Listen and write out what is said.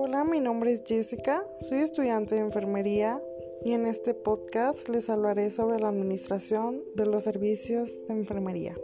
Hola, mi nombre es Jessica, soy estudiante de enfermería y en este podcast les hablaré sobre la administración de los servicios de enfermería.